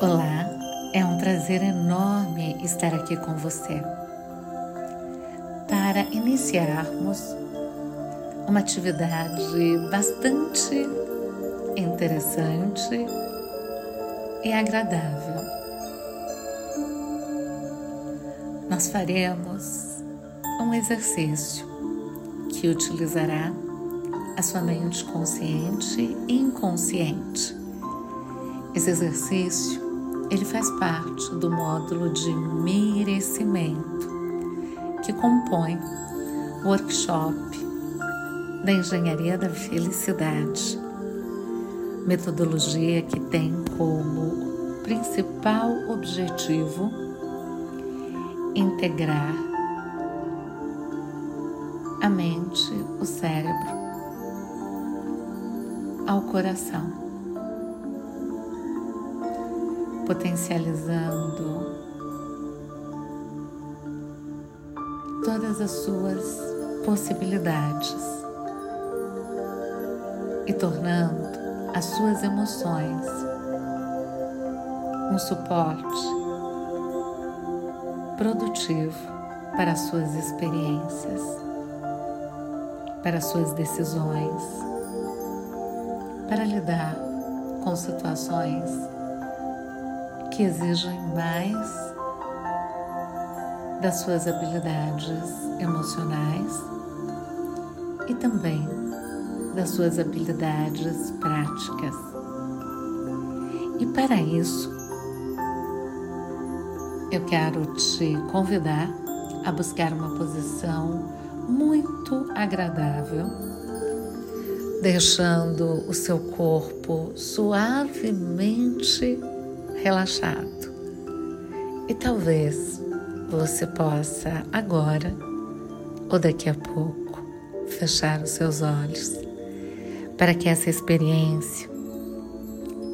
Olá, é um prazer enorme estar aqui com você para iniciarmos uma atividade bastante interessante e agradável. Nós faremos um exercício que utilizará a sua mente consciente e inconsciente. Esse exercício ele faz parte do módulo de merecimento que compõe o workshop da engenharia da felicidade, metodologia que tem como principal objetivo integrar a mente, o cérebro, ao coração, potencializando todas as suas possibilidades e tornando as suas emoções um suporte produtivo para as suas experiências, para as suas decisões, para lidar com situações que exigem mais das suas habilidades emocionais e também das suas habilidades práticas. E para isso, eu quero te convidar a buscar uma posição muito agradável, deixando o seu corpo suavemente relaxado. E talvez você possa agora ou daqui a pouco fechar os seus olhos para que essa experiência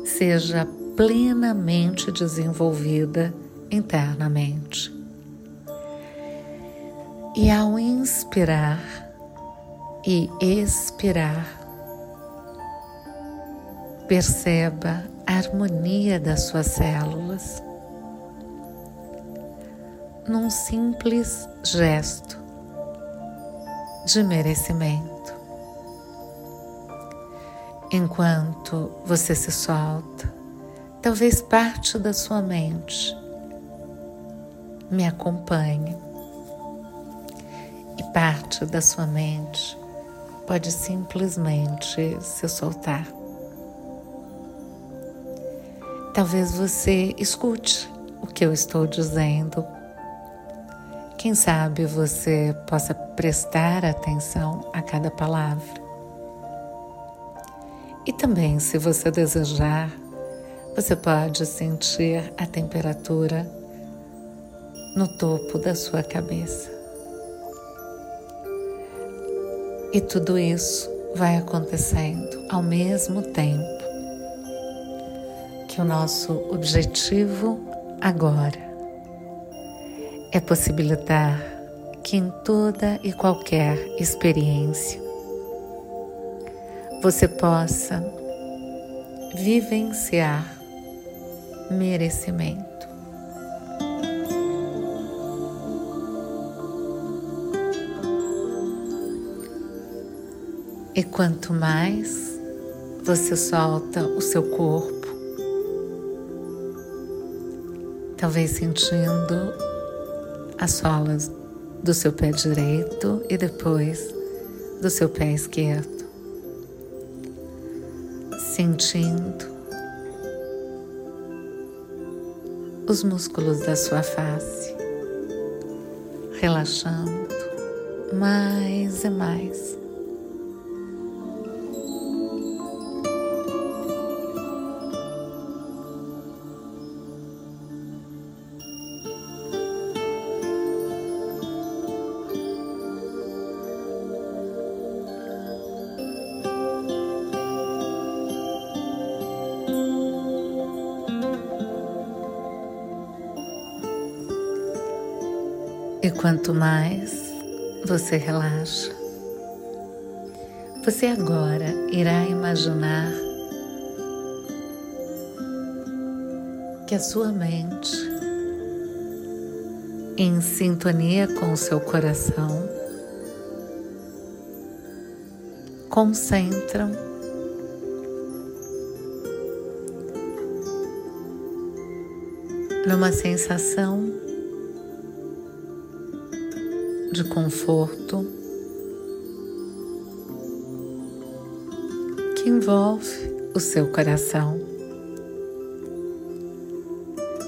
seja plenamente desenvolvida internamente. E ao inspirar e expirar, perceba a harmonia das suas células num simples gesto de merecimento. Enquanto você se solta, talvez parte da sua mente me acompanhe e parte da sua mente pode simplesmente se soltar. Talvez você escute o que eu estou dizendo quem sabe você possa prestar atenção a cada palavra. E também, se você desejar, você pode sentir a temperatura no topo da sua cabeça. E tudo isso vai acontecendo ao mesmo tempo o nosso objetivo agora é possibilitar que em toda e qualquer experiência você possa vivenciar merecimento. E quanto mais você solta o seu corpo, talvez sentindo as solas do seu pé direito e depois do seu pé esquerdo, sentindo os músculos da sua face, relaxando mais e mais. E quanto mais você relaxa, você agora irá imaginar que a sua mente, em sintonia com o seu coração, concentram numa sensação de conforto que envolve o seu coração.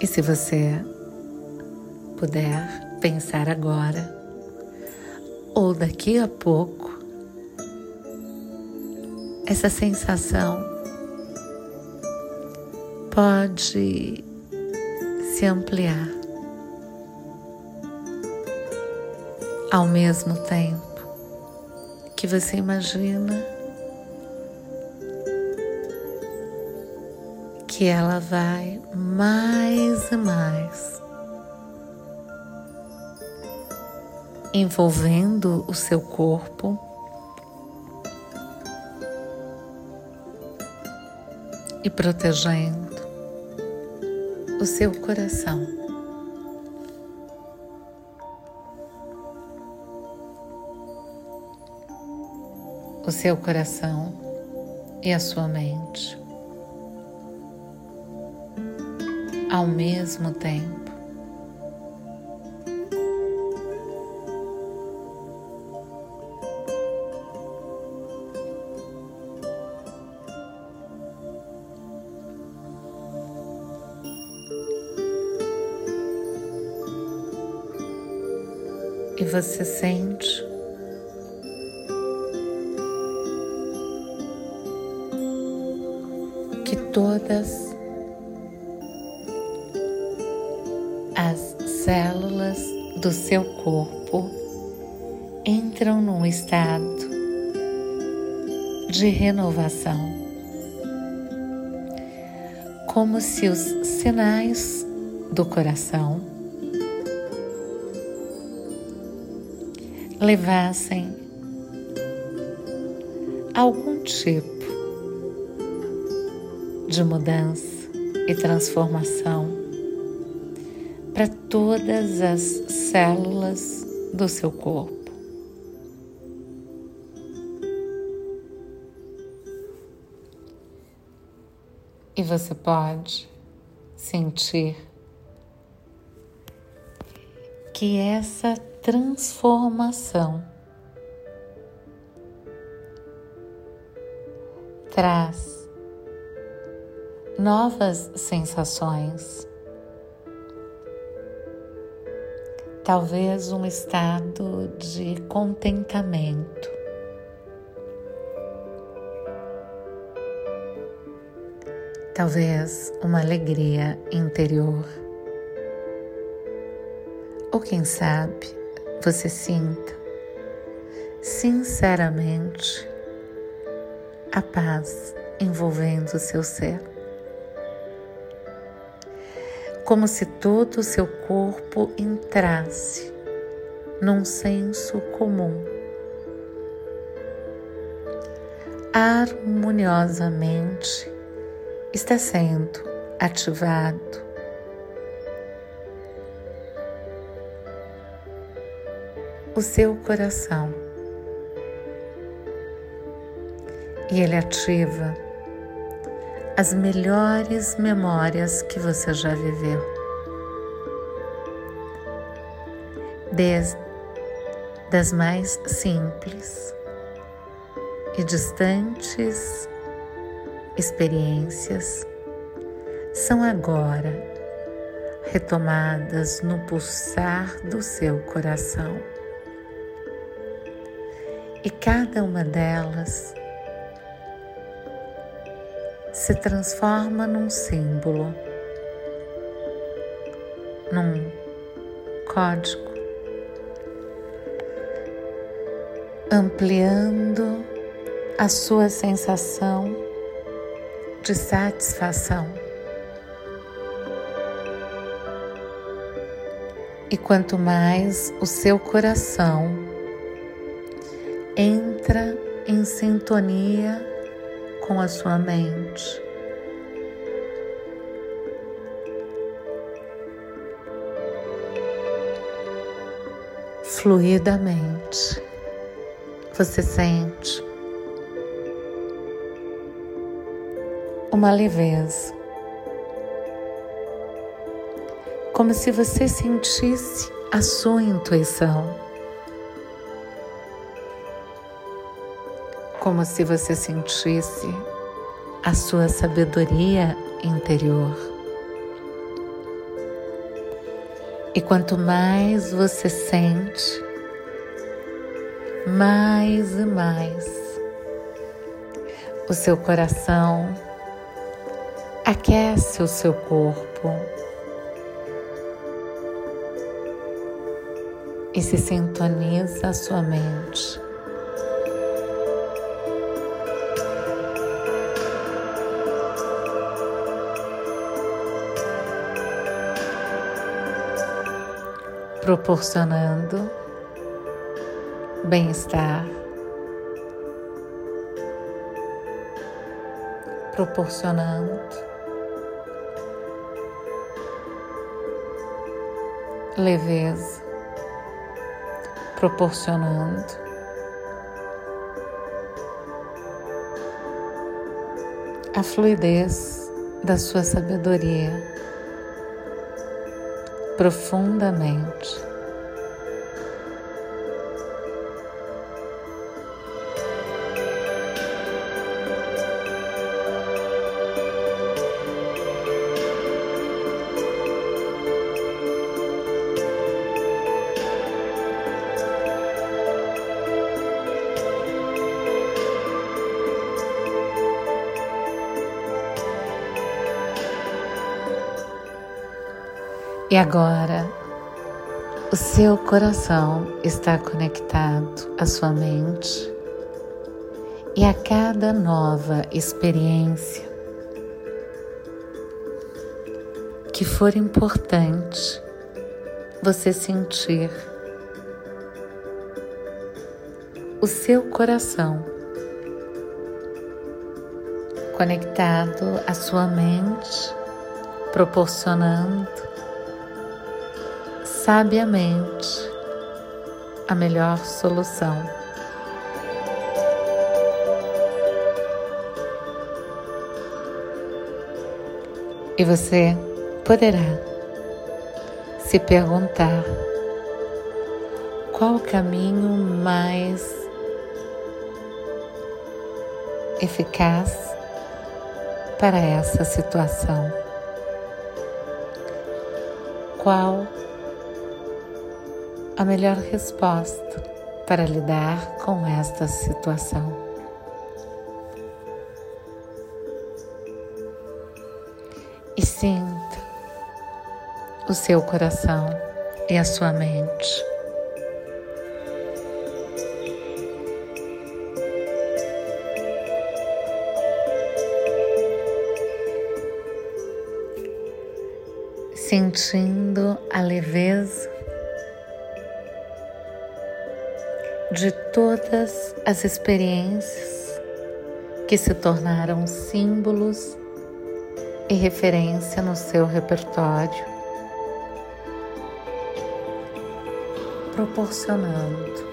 E se você puder pensar agora ou daqui a pouco, essa sensação pode se ampliar. Ao mesmo tempo que você imagina que ela vai mais e mais envolvendo o seu corpo. E protegendo o seu coração. O seu coração e a sua mente ao mesmo tempo. e você sente todas as células do seu corpo entram num estado de renovação, como se os sinais do coração levassem algum tipo de mudança e transformação para todas as células do seu corpo. E você pode sentir que essa transformação. Traz novas sensações, talvez um estado de contentamento. Talvez uma alegria interior, ou quem sabe, você sinta sinceramente a paz envolvendo o seu ser. Como se todo o seu corpo entrasse num senso comum, harmoniosamente está sendo ativado. O seu coração. E ele ativa as melhores memórias que você já viveu. Desde das mais simples e distantes experiências são agora retomadas no pulsar do seu coração e cada uma delas se transforma num símbolo, num código, ampliando a sua sensação de satisfação. E quanto mais o seu coração entra em sintonia com a sua mente. Fluidamente você sente uma leveza, como se você sentisse a sua intuição. Como se você sentisse a sua sabedoria interior. E quanto mais você sente, mais e mais o seu coração aquece o seu corpo e se sintoniza a sua mente. Proporcionando bem-estar, proporcionando leveza, proporcionando a fluidez da sua sabedoria profundamente. E agora, o seu coração está conectado à sua mente e a cada nova experiência que for importante você sentir. O seu coração conectado à sua mente, proporcionando sabiamente a melhor solução. E você poderá se perguntar qual o caminho mais eficaz para essa situação. Qual a melhor resposta para lidar com esta situação. E sinta o seu coração e a sua mente. Sentindo a leveza de todas as experiências que se tornaram símbolos e referência no seu repertório, proporcionando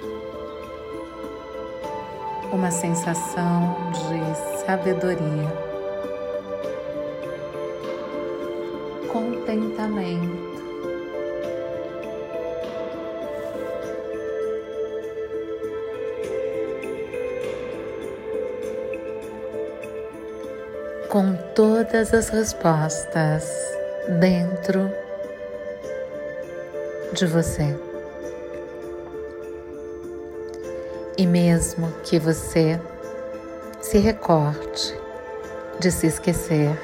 uma sensação de sabedoria, contentamento com todas as respostas dentro de você. E mesmo que você se recorde de se esquecer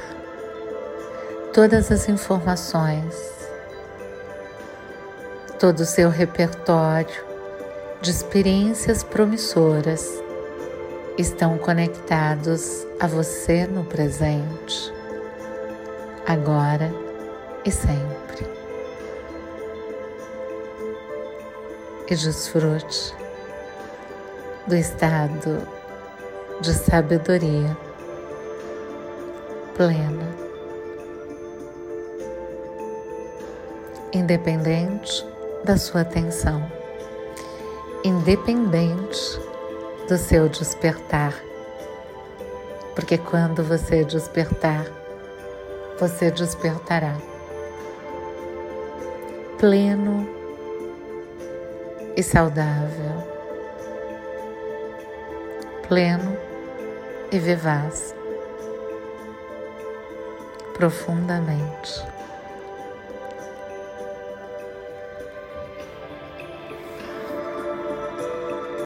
todas as informações, todo o seu repertório de experiências promissoras estão conectados a você no presente, agora e sempre. E desfrute do estado de sabedoria plena, independente da sua atenção independente do seu despertar. Porque quando você despertar, você despertará pleno e saudável, pleno e vivaz, profundamente.